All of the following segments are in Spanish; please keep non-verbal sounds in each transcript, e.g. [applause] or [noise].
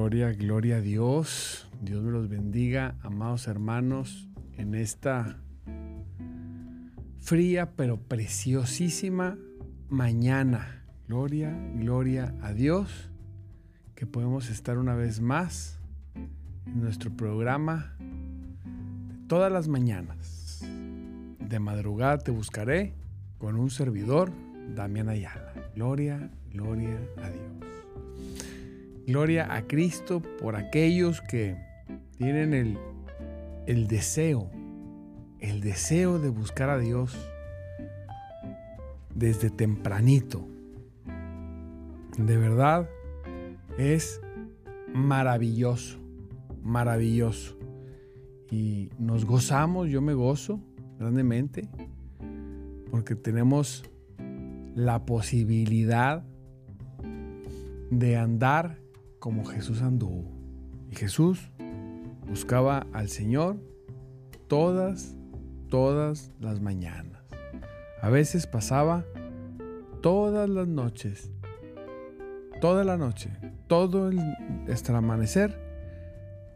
Gloria, gloria a Dios. Dios me los bendiga, amados hermanos, en esta fría pero preciosísima mañana. Gloria, gloria a Dios, que podemos estar una vez más en nuestro programa de todas las mañanas. De madrugada te buscaré con un servidor, Damián Ayala. Gloria, gloria a Dios. Gloria a Cristo por aquellos que tienen el, el deseo, el deseo de buscar a Dios desde tempranito. De verdad es maravilloso, maravilloso. Y nos gozamos, yo me gozo grandemente, porque tenemos la posibilidad de andar como Jesús anduvo. Y Jesús buscaba al Señor todas, todas las mañanas. A veces pasaba todas las noches, toda la noche, todo el hasta el amanecer,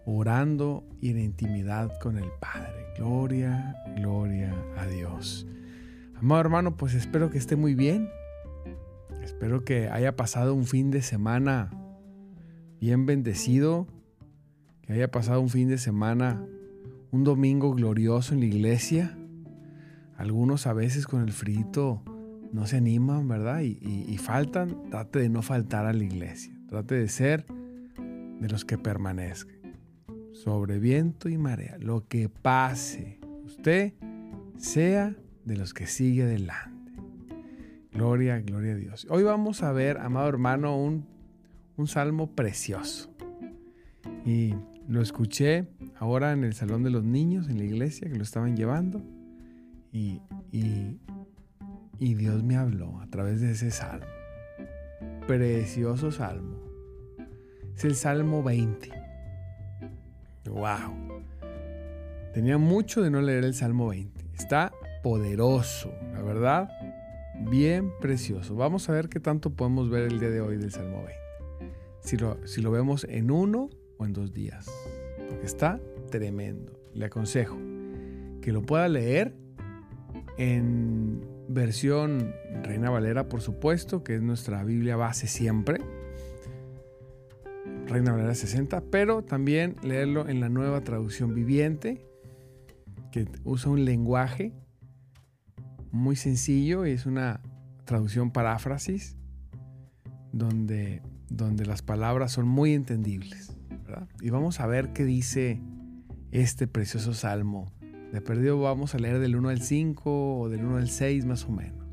orando y en intimidad con el Padre. Gloria, gloria a Dios. Amado hermano, pues espero que esté muy bien. Espero que haya pasado un fin de semana bien bendecido, que haya pasado un fin de semana, un domingo glorioso en la iglesia. Algunos a veces con el frito no se animan, ¿verdad? Y, faltan, trate de no faltar a la iglesia, trate de ser de los que permanezcan. Sobre viento y marea, lo que pase, usted sea de los que sigue adelante. Gloria, gloria a Dios. Hoy vamos a ver, amado hermano, un un salmo precioso. Y lo escuché ahora en el Salón de los Niños, en la iglesia, que lo estaban llevando. Y, y, y Dios me habló a través de ese salmo. Precioso salmo. Es el Salmo 20. ¡Wow! Tenía mucho de no leer el Salmo 20. Está poderoso, la verdad. Bien precioso. Vamos a ver qué tanto podemos ver el día de hoy del Salmo 20 si lo, vemos en uno o en dos días. Porque está tremendo. Le aconsejo que lo pueda leer en versión Reina Valera, por supuesto, que es nuestra Biblia base siempre. Reina Valera 60, pero también leerlo en la nueva traducción viviente, que usa un lenguaje muy sencillo y es una traducción paráfrasis donde, donde las palabras son muy entendibles. Y vamos a ver qué dice este precioso salmo. De perdido vamos a leer del 1 al 5 o del 1 al 6 más o menos.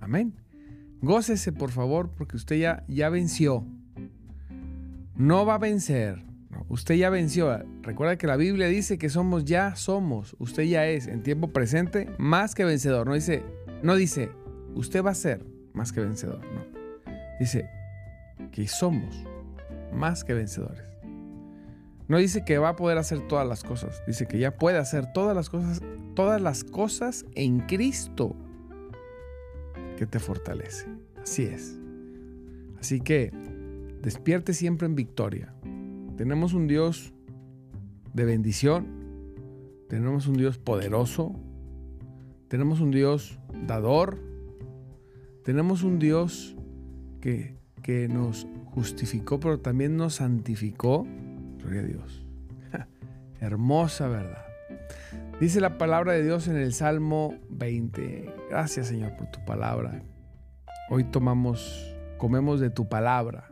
Amén. Gócese por favor porque usted ya, ya venció. No va a vencer. usted ya venció. Recuerda que la Biblia dice que somos ya somos. Usted ya es en tiempo presente más que vencedor. No dice, no dice, usted va a ser más que vencedor. No. Dice que somos más que vencedores. No dice que va a poder hacer todas las cosas. Dice que ya puede hacer todas las cosas, todas las cosas en Cristo que te fortalece. Así es. Así que despierte siempre en victoria. Tenemos un Dios de bendición. Tenemos un Dios poderoso. Tenemos un Dios dador. Tenemos un Dios que, que nos justificó, pero también nos santificó. Gloria a Dios. [laughs] Hermosa verdad. Dice la palabra de Dios en el Salmo 20. Gracias Señor por tu palabra. Hoy tomamos, comemos de tu palabra.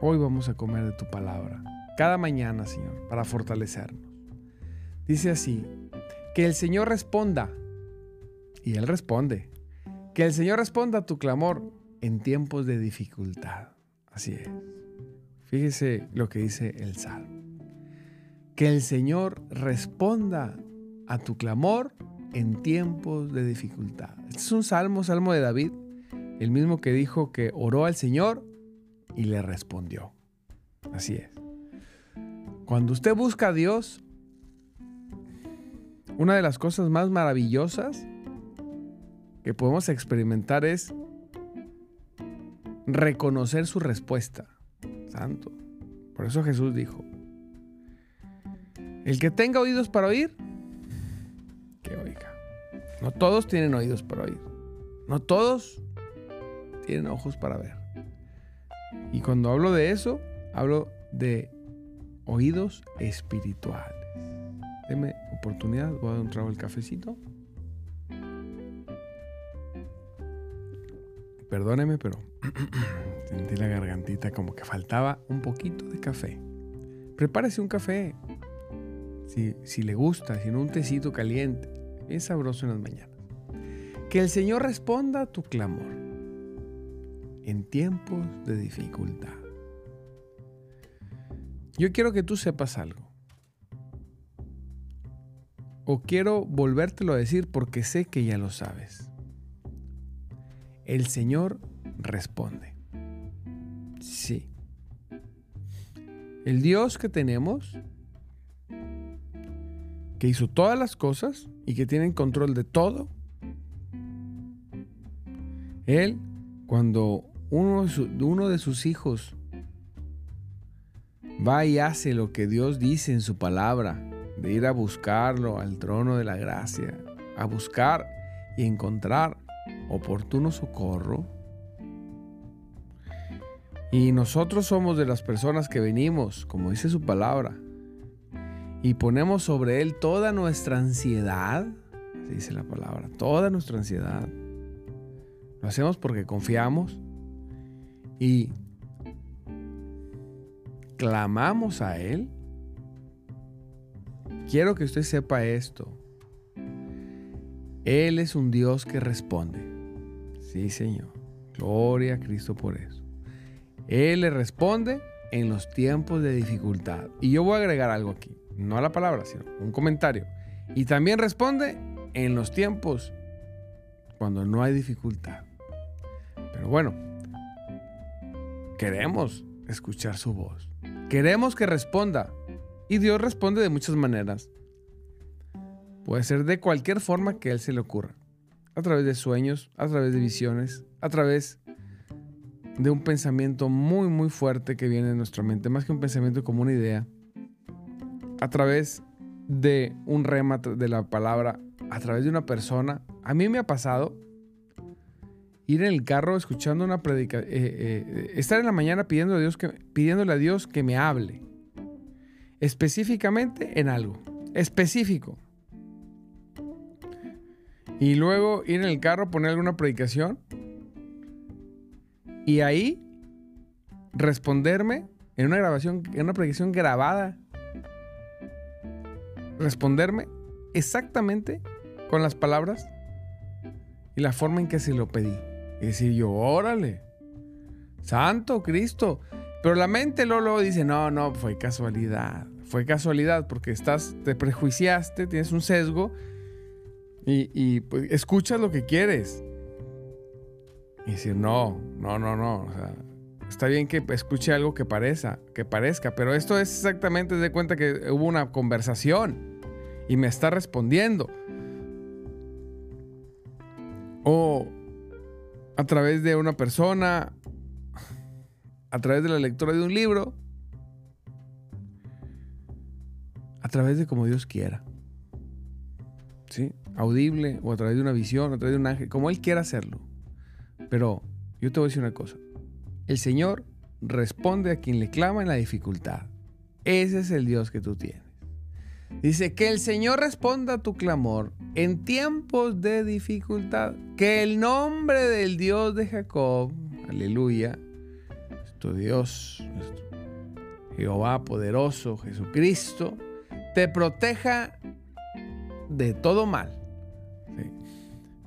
Hoy vamos a comer de tu palabra. Cada mañana, Señor, para fortalecernos. Dice así, que el Señor responda. Y Él responde. Que el Señor responda a tu clamor en tiempos de dificultad. Así es. Fíjese lo que dice el Salmo que el Señor responda a tu clamor en tiempos de dificultad. Este es un salmo, salmo de David, el mismo que dijo que oró al Señor y le respondió. Así es. Cuando usted busca a Dios, una de las cosas más maravillosas que podemos experimentar es reconocer su respuesta. Santo. Por eso Jesús dijo, el que tenga oídos para oír, que oiga. No todos tienen oídos para oír. No todos tienen ojos para ver. Y cuando hablo de eso, hablo de oídos espirituales. Deme oportunidad, voy a dar un trago el cafecito. Perdóneme, pero [clears throat] sentí la gargantita como que faltaba un poquito de café. Prepárese un café, si, le gusta, si no un tecito caliente, bien sabroso en las mañanas. Que el Señor responda a tu clamor en tiempos de dificultad. Yo quiero que tú sepas algo. O quiero volvértelo a decir porque sé que ya lo sabes. El Señor responde. Sí. El Dios que tenemos que hizo todas las cosas y que tiene control de todo. Él, cuando uno uno de sus hijos va y hace lo que Dios dice en su palabra, de ir a buscarlo al trono de la gracia, a buscar y encontrar oportuno socorro. Y nosotros somos de las personas que venimos, como dice su palabra, y ponemos sobre Él toda nuestra ansiedad, dice la palabra, toda nuestra ansiedad. Lo hacemos porque confiamos y clamamos a Él. Quiero que usted sepa esto. Él es un Dios que responde. Sí, Señor. Gloria a Cristo por eso. Él le responde en los tiempos de dificultad. Y yo voy a agregar algo aquí no a la palabra, sino un comentario. Y también responde en los tiempos cuando no hay dificultad. Pero bueno, queremos escuchar su voz. Queremos que responda. Y Dios responde de muchas maneras. Puede ser de cualquier forma que Él se le ocurra. A través de sueños, a través de visiones, a través de un pensamiento muy, muy fuerte que viene en nuestra mente. Más que un pensamiento como una idea a través de un rema de la palabra, a través de una persona. A mí me ha pasado ir en el carro escuchando una predicación, eh, eh, estar en la mañana pidiendo a Dios que, pidiéndole a Dios que me hable, específicamente en algo, específico. Y luego ir en el carro, poner alguna predicación y ahí responderme en una grabación, en una proyección grabada, responderme exactamente con las palabras y la forma en que se lo pedí. Y decir yo, órale, santo Cristo. Pero la mente luego, dice, no, no, fue casualidad. Fue casualidad porque estás, te prejuiciaste, tienes un sesgo y, pues, escuchas lo que quieres. Y decir, no, no, no, no. está bien que escuche algo que parezca, que parezca, pero esto es exactamente de cuenta que hubo una conversación y me está respondiendo. O a través de una persona, a través de la lectura de un libro, a través de como Dios quiera. ¿Sí? Audible o a través de una visión, a través de un ángel, como Él quiera hacerlo. Pero yo te voy a decir una cosa. El Señor responde a quien le clama en la dificultad. Ese es el Dios que tú tienes. Dice que el Señor responda a tu clamor en tiempos de dificultad. Que el nombre del Dios de Jacob, aleluya, nuestro Dios, Jehová poderoso, Jesucristo, te proteja de todo mal.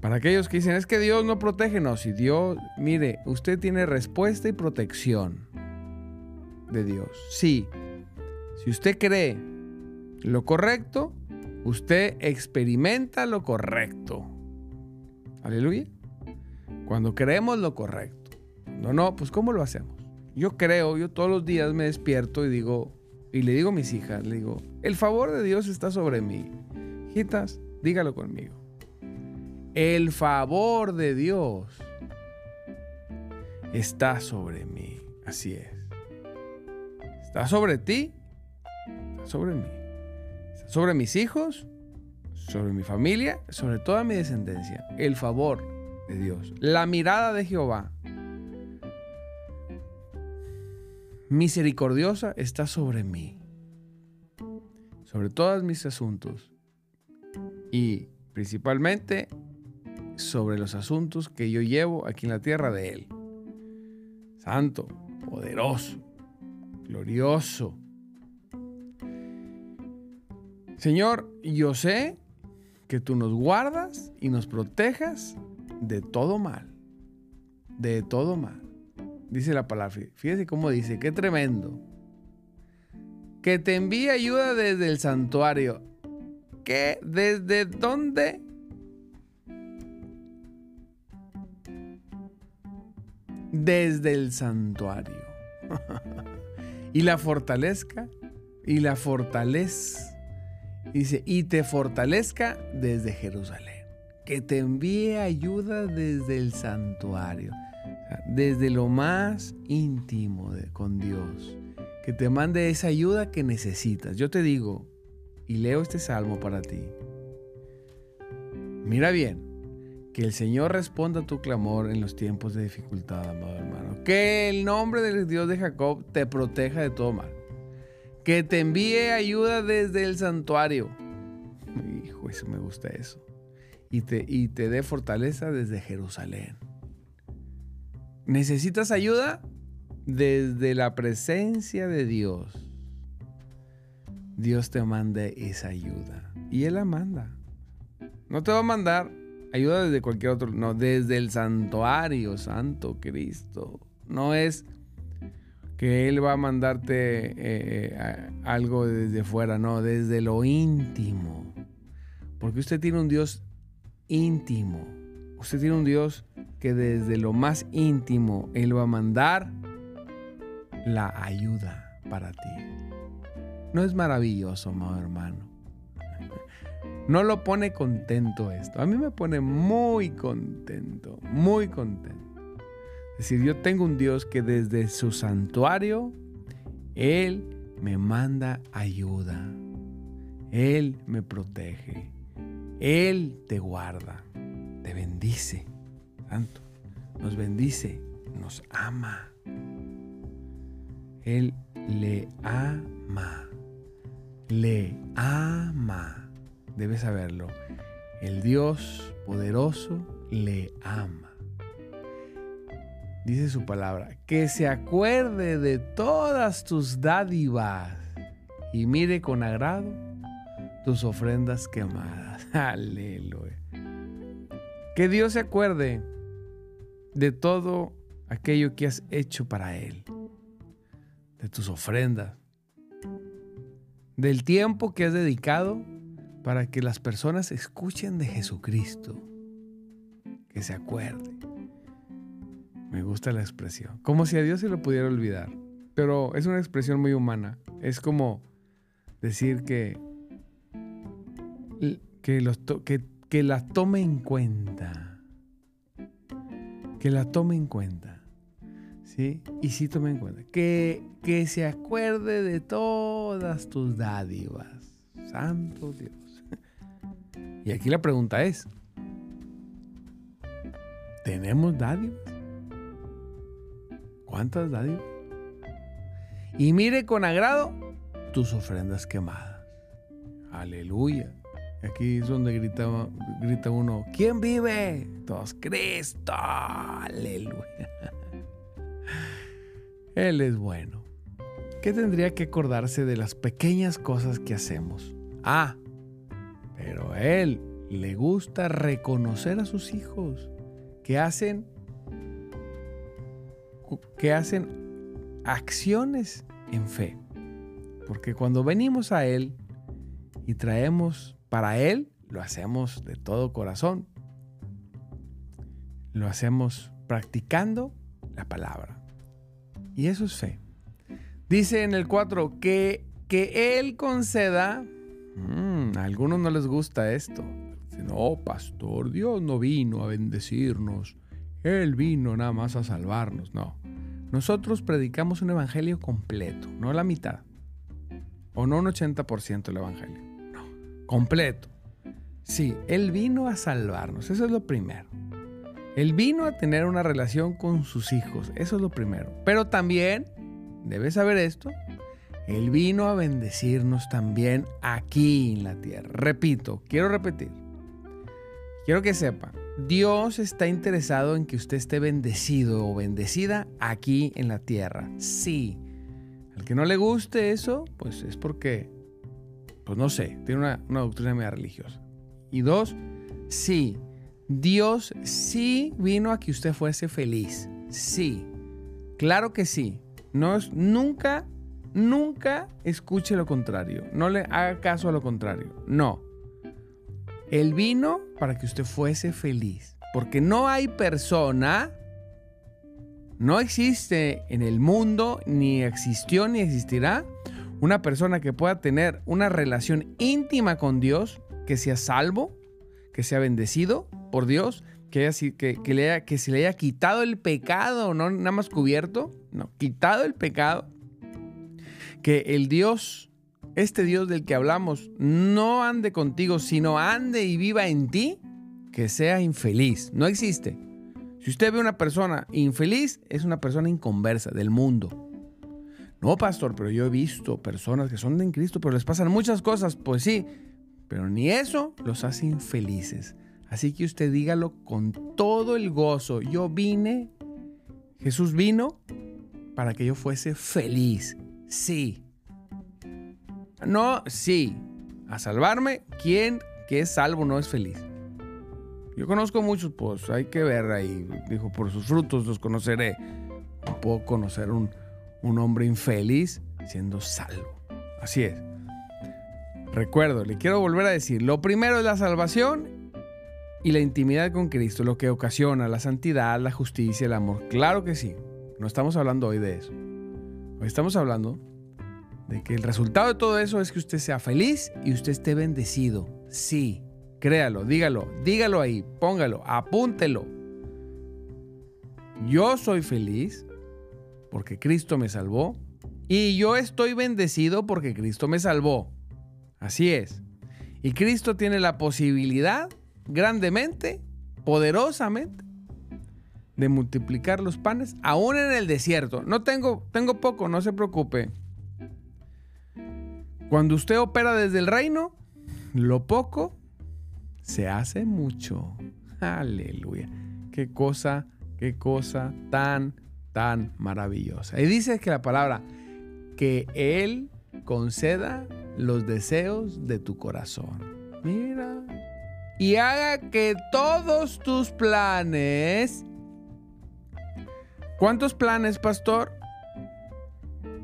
Para aquellos que dicen, es que Dios no protege, no, si Dios, mire, usted tiene respuesta y protección de Dios. Sí, si usted cree lo correcto, usted experimenta lo correcto. Aleluya. Cuando creemos lo correcto. No, no, pues ¿cómo lo hacemos? Yo creo, yo todos los días me despierto y digo, y le digo a mis hijas, le digo, el favor de Dios está sobre mí. Hijitas, dígalo conmigo. El favor de Dios está sobre mí. Así es. Está sobre ti, está sobre mí. Está sobre mis hijos, sobre mi familia, sobre toda mi descendencia. El favor de Dios. La mirada de Jehová misericordiosa está sobre mí, sobre todos mis asuntos y principalmente sobre los asuntos que yo llevo aquí en la tierra de Él. Santo, poderoso, glorioso. Señor, yo sé que tú nos guardas y nos protejas de todo mal, de todo mal dice la palabra. Fíjese cómo dice, qué tremendo. Que te envíe ayuda desde el santuario. ¿Qué? ¿Desde dónde? Desde el santuario. [laughs] y la fortalezca. Y la fortalez. Dice, y te fortalezca desde Jerusalén. Que te envíe ayuda desde el santuario desde lo más íntimo de, con Dios, que te mande esa ayuda que necesitas. Yo te digo, y leo este salmo para ti. Mira bien, que el Señor responda a tu clamor en los tiempos de dificultad, amado hermano. Que el nombre del Dios de Jacob te proteja de todo mal. Que te envíe ayuda desde el santuario. Hijo, eso me gusta eso. Y te, y te dé fortaleza desde Jerusalén. ¿Necesitas ayuda? Desde la presencia de Dios. Dios te manda esa ayuda. Y Él la manda. No te va a mandar ayuda desde cualquier otro, no, desde el santuario, Santo Cristo. No es que Él va a mandarte eh, eh, algo desde fuera, no, desde lo íntimo. Porque usted tiene un Dios íntimo. Usted tiene un Dios que desde lo más íntimo Él va a mandar la ayuda para ti. ¿No es maravilloso, amado hermano? No lo pone contento esto. A mí me pone muy contento, muy contento. Es decir, yo tengo un Dios que desde su santuario, Él me manda ayuda. Él me protege. Él te guarda, te bendice nos bendice, nos ama. Él le ama, le ama. Debes saberlo. El Dios poderoso le ama. dice su palabra, que se acuerde de todas tus dádivas y mire con agrado tus ofrendas quemadas. [laughs] Aleluya. Que Dios se acuerde de todo aquello que has hecho para Él, de tus ofrendas, del tiempo que has dedicado para que las personas escuchen de Jesucristo, que se acuerde. Me gusta la expresión, como si a Dios se lo pudiera olvidar, pero es una expresión muy humana, es como decir que, que, los que, que la tome en cuenta, que la tome en cuenta. ¿Sí? Y sí tome en cuenta. Que, que se acuerde de todas tus dádivas. Santo Dios. Y aquí la pregunta es, ¿tenemos dádivas? ¿Cuántas dádivas? Y mire con agrado tus ofrendas quemadas. Aleluya. Aquí es donde grita, grita uno, ¿quién vive? Todos, Cristo. Aleluya. Él es bueno. ¿Qué tendría que acordarse de las pequeñas cosas que hacemos? Ah, pero a él le gusta reconocer a sus hijos que hacen que hacen acciones en fe. Porque cuando venimos a él y traemos para él, lo hacemos de todo corazón. Lo hacemos practicando la palabra. Y eso es fe. Dice en el 4 que, que Él conceda Mm, a algunos no les gusta esto. No, pastor, Dios no vino a bendecirnos. Él vino nada más a salvarnos. No. Nosotros predicamos un evangelio completo, no la mitad. O no un 80% del evangelio. No, completo. Sí, Él vino a salvarnos. Eso es lo primero. Él vino a tener una relación con sus hijos. Eso es lo primero. Pero también, debes saber esto, él vino a bendecirnos también aquí en la tierra. Repito, quiero repetir. Quiero que sepa, Dios está interesado en que usted esté bendecido o bendecida aquí en la tierra. Sí. Al que no le guste eso, pues es porque, pues no sé, tiene una, una doctrina media religiosa. Y dos, sí, Dios sí vino a que usted fuese feliz. Sí. Claro que sí. No es, nunca Nunca escuche lo contrario. No le haga caso a lo contrario. No. Él vino para que usted fuese feliz. Porque no hay persona, no existe en el mundo, ni existió ni existirá, una persona que pueda tener una relación íntima con Dios, que sea salvo, que sea bendecido por Dios, que, haya, que se le haya quitado el pecado, no nada más cubierto, no, quitado el pecado que el Dios, este Dios del que hablamos, no ande contigo, sino ande y viva en ti, que sea infeliz. No existe. Si usted ve una persona infeliz, es una persona inconversa del mundo. No, pastor, pero yo he visto personas que son de Cristo, pero les pasan muchas cosas. Pues sí, pero ni eso los hace infelices. Así que usted dígalo con todo el gozo. Yo vine, Jesús vino para que yo fuese feliz. Sí. No, sí. A salvarme, ¿quién que es salvo no es feliz? Yo conozco muchos, pues hay que ver ahí. Dijo, por sus frutos los conoceré. No puedo conocer un, un hombre infeliz siendo salvo. Así es. Recuerdo, le quiero volver a decir, lo primero es la salvación y la intimidad con Cristo, lo que ocasiona la santidad, la justicia, el amor. Claro que sí. No estamos hablando hoy de eso. Hoy estamos hablando de que el resultado de todo eso es que usted sea feliz y usted esté bendecido. Sí, créalo, dígalo, dígalo ahí, póngalo, apúntelo. Yo soy feliz porque Cristo me salvó y yo estoy bendecido porque Cristo me salvó. Así es. Y Cristo tiene la posibilidad grandemente, poderosamente, de multiplicar los panes aún en el desierto. No tengo, tengo poco, no se preocupe. Cuando usted opera desde el reino, lo poco se hace mucho. Aleluya. Qué cosa, Qué cosa tan, tan maravillosa. Y dice que la palabra, que Él conceda los deseos de tu corazón. Mira. Y haga que todos tus planes... ¿Cuántos planes, pastor?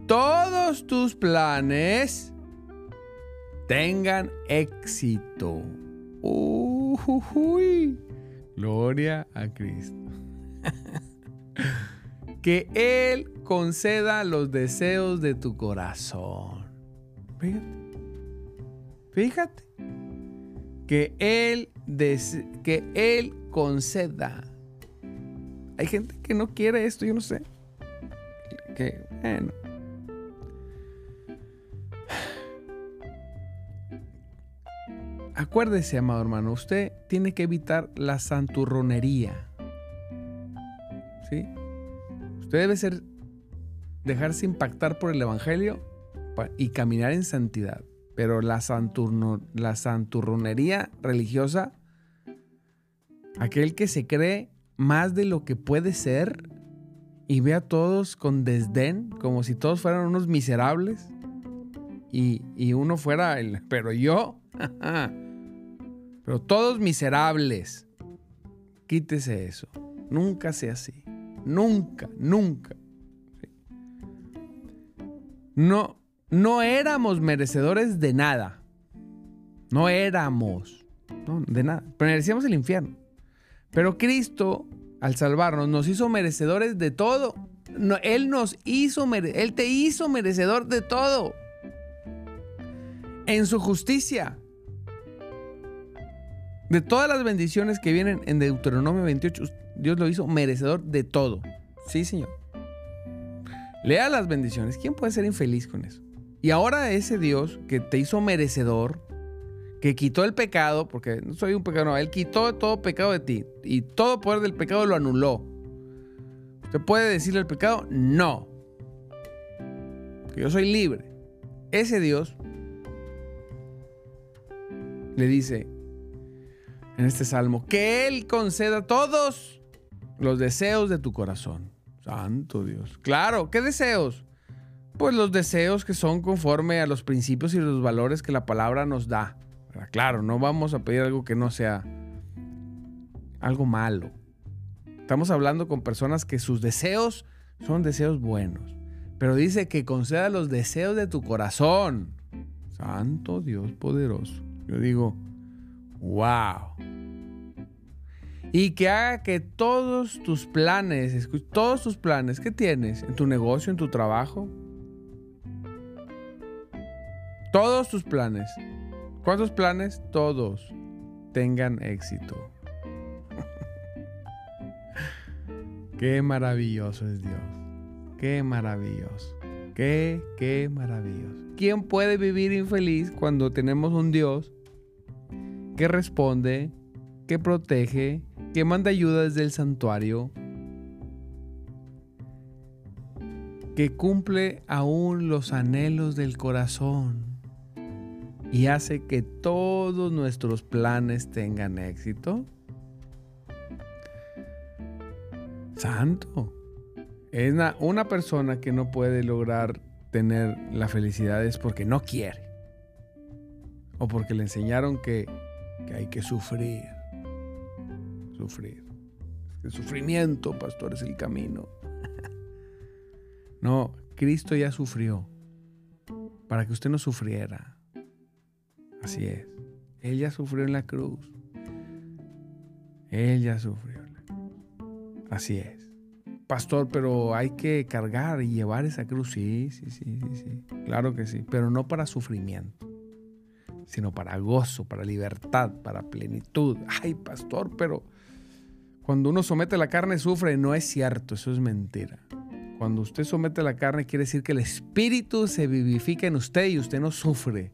Todos tus planes tengan éxito. Uy, gloria a Cristo. [laughs] que Él conceda los deseos de tu corazón. Fíjate. Fíjate. Que Él, que Él conceda. Hay gente que no quiere esto, yo no sé. Que, bueno. Acuérdese, amado hermano, usted tiene que evitar la santurronería. ¿Sí? Usted debe ser dejarse impactar por el evangelio y caminar en santidad. Pero la, la santurronería religiosa, aquel que se cree más de lo que puede ser y ve a todos con desdén, como si todos fueran unos miserables y, y uno fuera el, pero yo, [laughs] pero todos miserables. Quítese eso. Nunca sea así. Nunca, nunca. No, no éramos merecedores de nada. No éramos. de nada. Merecíamos el infierno. Pero Cristo, al salvarnos, nos hizo merecedores de todo. él nos hizo, Él te hizo merecedor de todo. En su justicia. De todas las bendiciones que vienen en Deuteronomio 28, Dios lo hizo merecedor de todo. Sí, Señor. Lea las bendiciones. ¿Quién puede ser infeliz con eso? Y ahora ese Dios que te hizo merecedor, que quitó el pecado, porque no soy un pecador, no, Él quitó todo pecado de ti y todo poder del pecado lo anuló. ¿Usted puede decirle al pecado? No. Que yo soy libre. Ese Dios le dice, en este salmo, que Él conceda todos los deseos de tu corazón. Santo Dios. Claro, ¿qué deseos? Pues los deseos que son conforme a los principios y los valores que la palabra nos da. Claro, no vamos a pedir algo que no sea algo malo. Estamos hablando con personas que sus deseos son deseos buenos. Pero dice que conceda los deseos de tu corazón. Santo Dios poderoso. Yo digo, Wow. Y que haga que todos tus planes, todos tus planes que tienes en tu negocio, en tu trabajo, todos tus planes, ¿cuántos planes? Todos tengan éxito. [laughs] qué maravilloso es Dios. Qué maravilloso. Qué, qué maravilloso. ¿Quién puede vivir infeliz cuando tenemos un Dios que responde, que protege, que manda ayuda desde el santuario, que cumple aún los anhelos del corazón y hace que todos nuestros planes tengan éxito? Santo. Es una, una, persona que no puede lograr tener la felicidad es porque no quiere. O porque le enseñaron que que hay que sufrir. Sufrir. El sufrimiento, pastor, es el camino. [laughs] No, Cristo ya sufrió para que usted no sufriera. Así es. Él ya sufrió en la cruz. Él ya sufrió. Así es. Pastor, pero hay que cargar y llevar esa cruz. Sí, sí, sí, sí, sí. Claro que sí. Pero no para sufrimiento sino para gozo, para libertad, para plenitud. Ay, pastor, pero cuando uno somete la carne sufre, no es cierto, eso es mentira. Cuando usted somete la carne quiere decir que el espíritu se vivifica en usted y usted no sufre.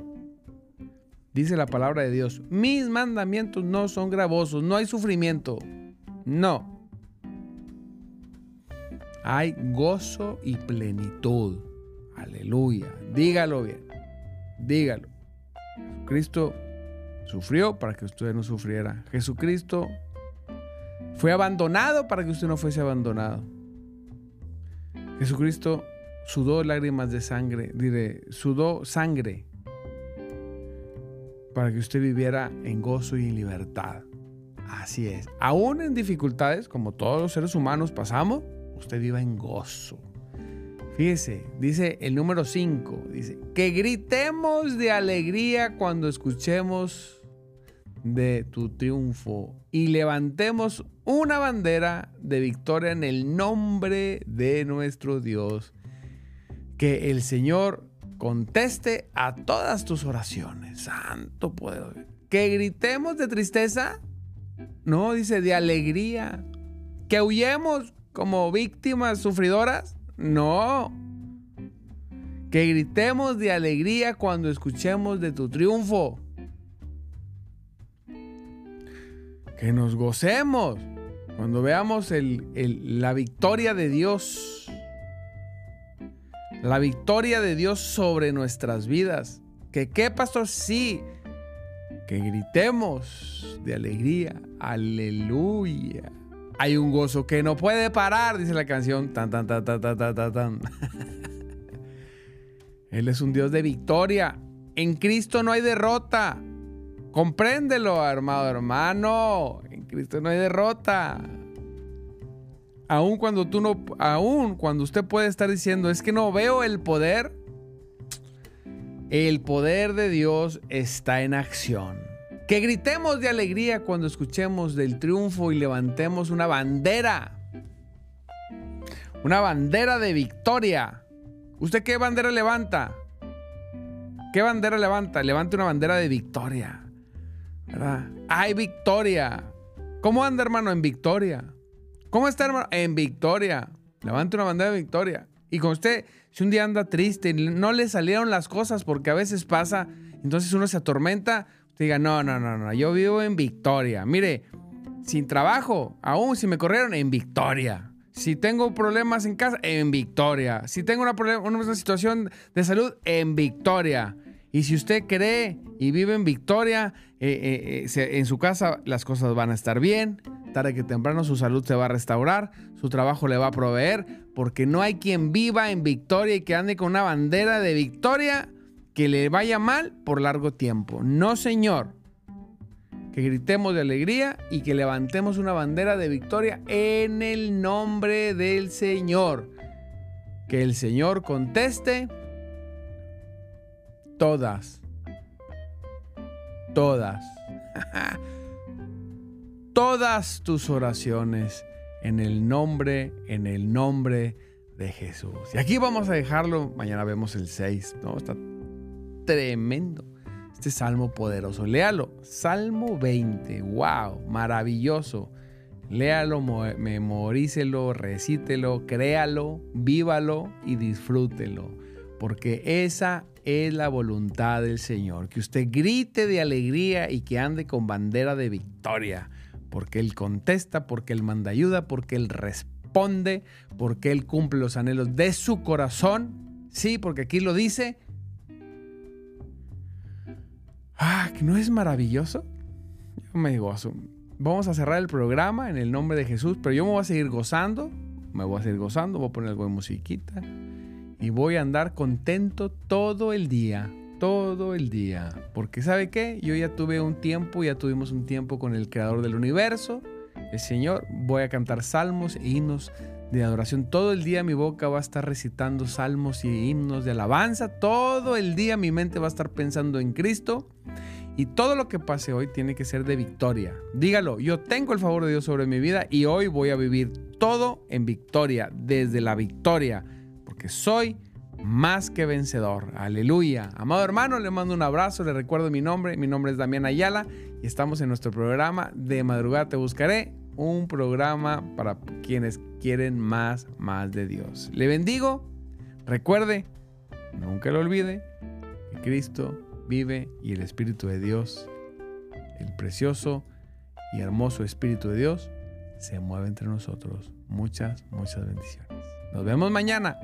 Dice la palabra de Dios, mis mandamientos no son gravosos, no hay sufrimiento. No. Hay gozo y plenitud. Aleluya. Dígalo bien. Dígalo. Jesucristo sufrió para que usted no sufriera. Jesucristo Fue abandonado para que usted no fuese abandonado. Jesucristo sudó lágrimas de sangre, diré, sudó sangre para que usted viviera en gozo y en libertad. Así es. Aún en dificultades, como todos los seres humanos pasamos, usted viva en gozo. Fíjese, dice el número 5, dice, que gritemos de alegría cuando escuchemos de tu triunfo y levantemos una bandera de victoria en el nombre de nuestro Dios. Que el Señor conteste a todas tus oraciones. Santo poder. Que gritemos de tristeza. No, dice de alegría. Que huyemos como víctimas sufridoras. No. Que gritemos de alegría cuando escuchemos de tu triunfo. Que nos gocemos cuando veamos la victoria de Dios. La victoria de Dios sobre nuestras vidas. ¿Que qué, pastor? Sí. Que gritemos de alegría. Aleluya. Hay un gozo que no puede parar, dice la canción. Tan, tan, tan, tan, tan, tan, tan. [laughs] Él es un Dios de victoria. En Cristo no hay derrota. Compréndelo, armado hermano. En Cristo no hay derrota. Aún cuando tú no, cuando usted puede estar diciendo, es que no veo el poder, el poder de Dios está en acción. Que gritemos de alegría cuando escuchemos del triunfo y levantemos una bandera. Una bandera de victoria. ¿Usted qué bandera levanta? ¿Qué bandera levanta? Levante una bandera de victoria. Hay victoria. ¿Cómo anda, hermano? En victoria. ¿Cómo está, hermano? En victoria. Levante una bandera de victoria. Y con usted, si un día anda triste no le salieron las cosas, porque a veces pasa, entonces uno se atormenta, usted diga, no, no, no, no, yo vivo en victoria. Mire, sin trabajo, aún si me corrieron, en victoria. Si tengo problemas en casa, en victoria. Si tengo una situación de salud, en victoria. Y si usted cree y vive en victoria, eh, eh, eh, en su casa las cosas van a estar bien. Tarde que temprano su salud se va a restaurar, su trabajo le va a proveer, porque no hay quien viva en victoria y que ande con una bandera de victoria que le vaya mal por largo tiempo. No, señor. Que gritemos de alegría y que levantemos una bandera de victoria en el nombre del Señor. Que el Señor conteste todas, todas, [laughs] todas tus oraciones en el nombre, en el nombre de Jesús. Y aquí vamos a dejarlo, mañana vemos el 6, ¿no? Está tremendo. Este salmo poderoso, léalo, Salmo 20, wow, maravilloso. Léalo, memorícelo, recítelo, créalo, vívalo y disfrútelo. Porque esa es la voluntad del Señor. Que usted grite de alegría y que ande con bandera de victoria. Porque Él contesta, porque Él manda ayuda, porque Él responde, porque Él cumple los anhelos de su corazón. Sí, porque aquí lo dice. Ah, no es maravilloso. Yo me gozo. Vamos a cerrar el programa en el nombre de Jesús, pero yo me voy a seguir gozando. Me voy a seguir gozando, voy a poner algo de musiquita y voy a andar contento todo el día, todo el día. Porque ¿sabe qué? Yo ya tuve un tiempo, ya tuvimos un tiempo con el creador del universo, el Señor. Voy a cantar salmos e himnos de adoración. Todo el día mi boca va a estar recitando salmos y himnos de alabanza. Todo el día mi mente va a estar pensando en Cristo. Y todo lo que pase hoy tiene que ser de victoria. Dígalo, yo tengo el favor de Dios sobre mi vida y hoy voy a vivir todo en victoria, desde la victoria porque soy más que vencedor. Aleluya. Amado hermano, le mando un abrazo, le recuerdo mi nombre. Mi nombre es Damián Ayala y estamos en nuestro programa de madrugada te buscaré, un programa para quienes quieren más, más de Dios. Le bendigo. Recuerde, nunca lo olvide, que Cristo vive y el Espíritu de Dios, el precioso y hermoso Espíritu de Dios, se mueve entre nosotros. Muchas, muchas bendiciones. Nos vemos mañana.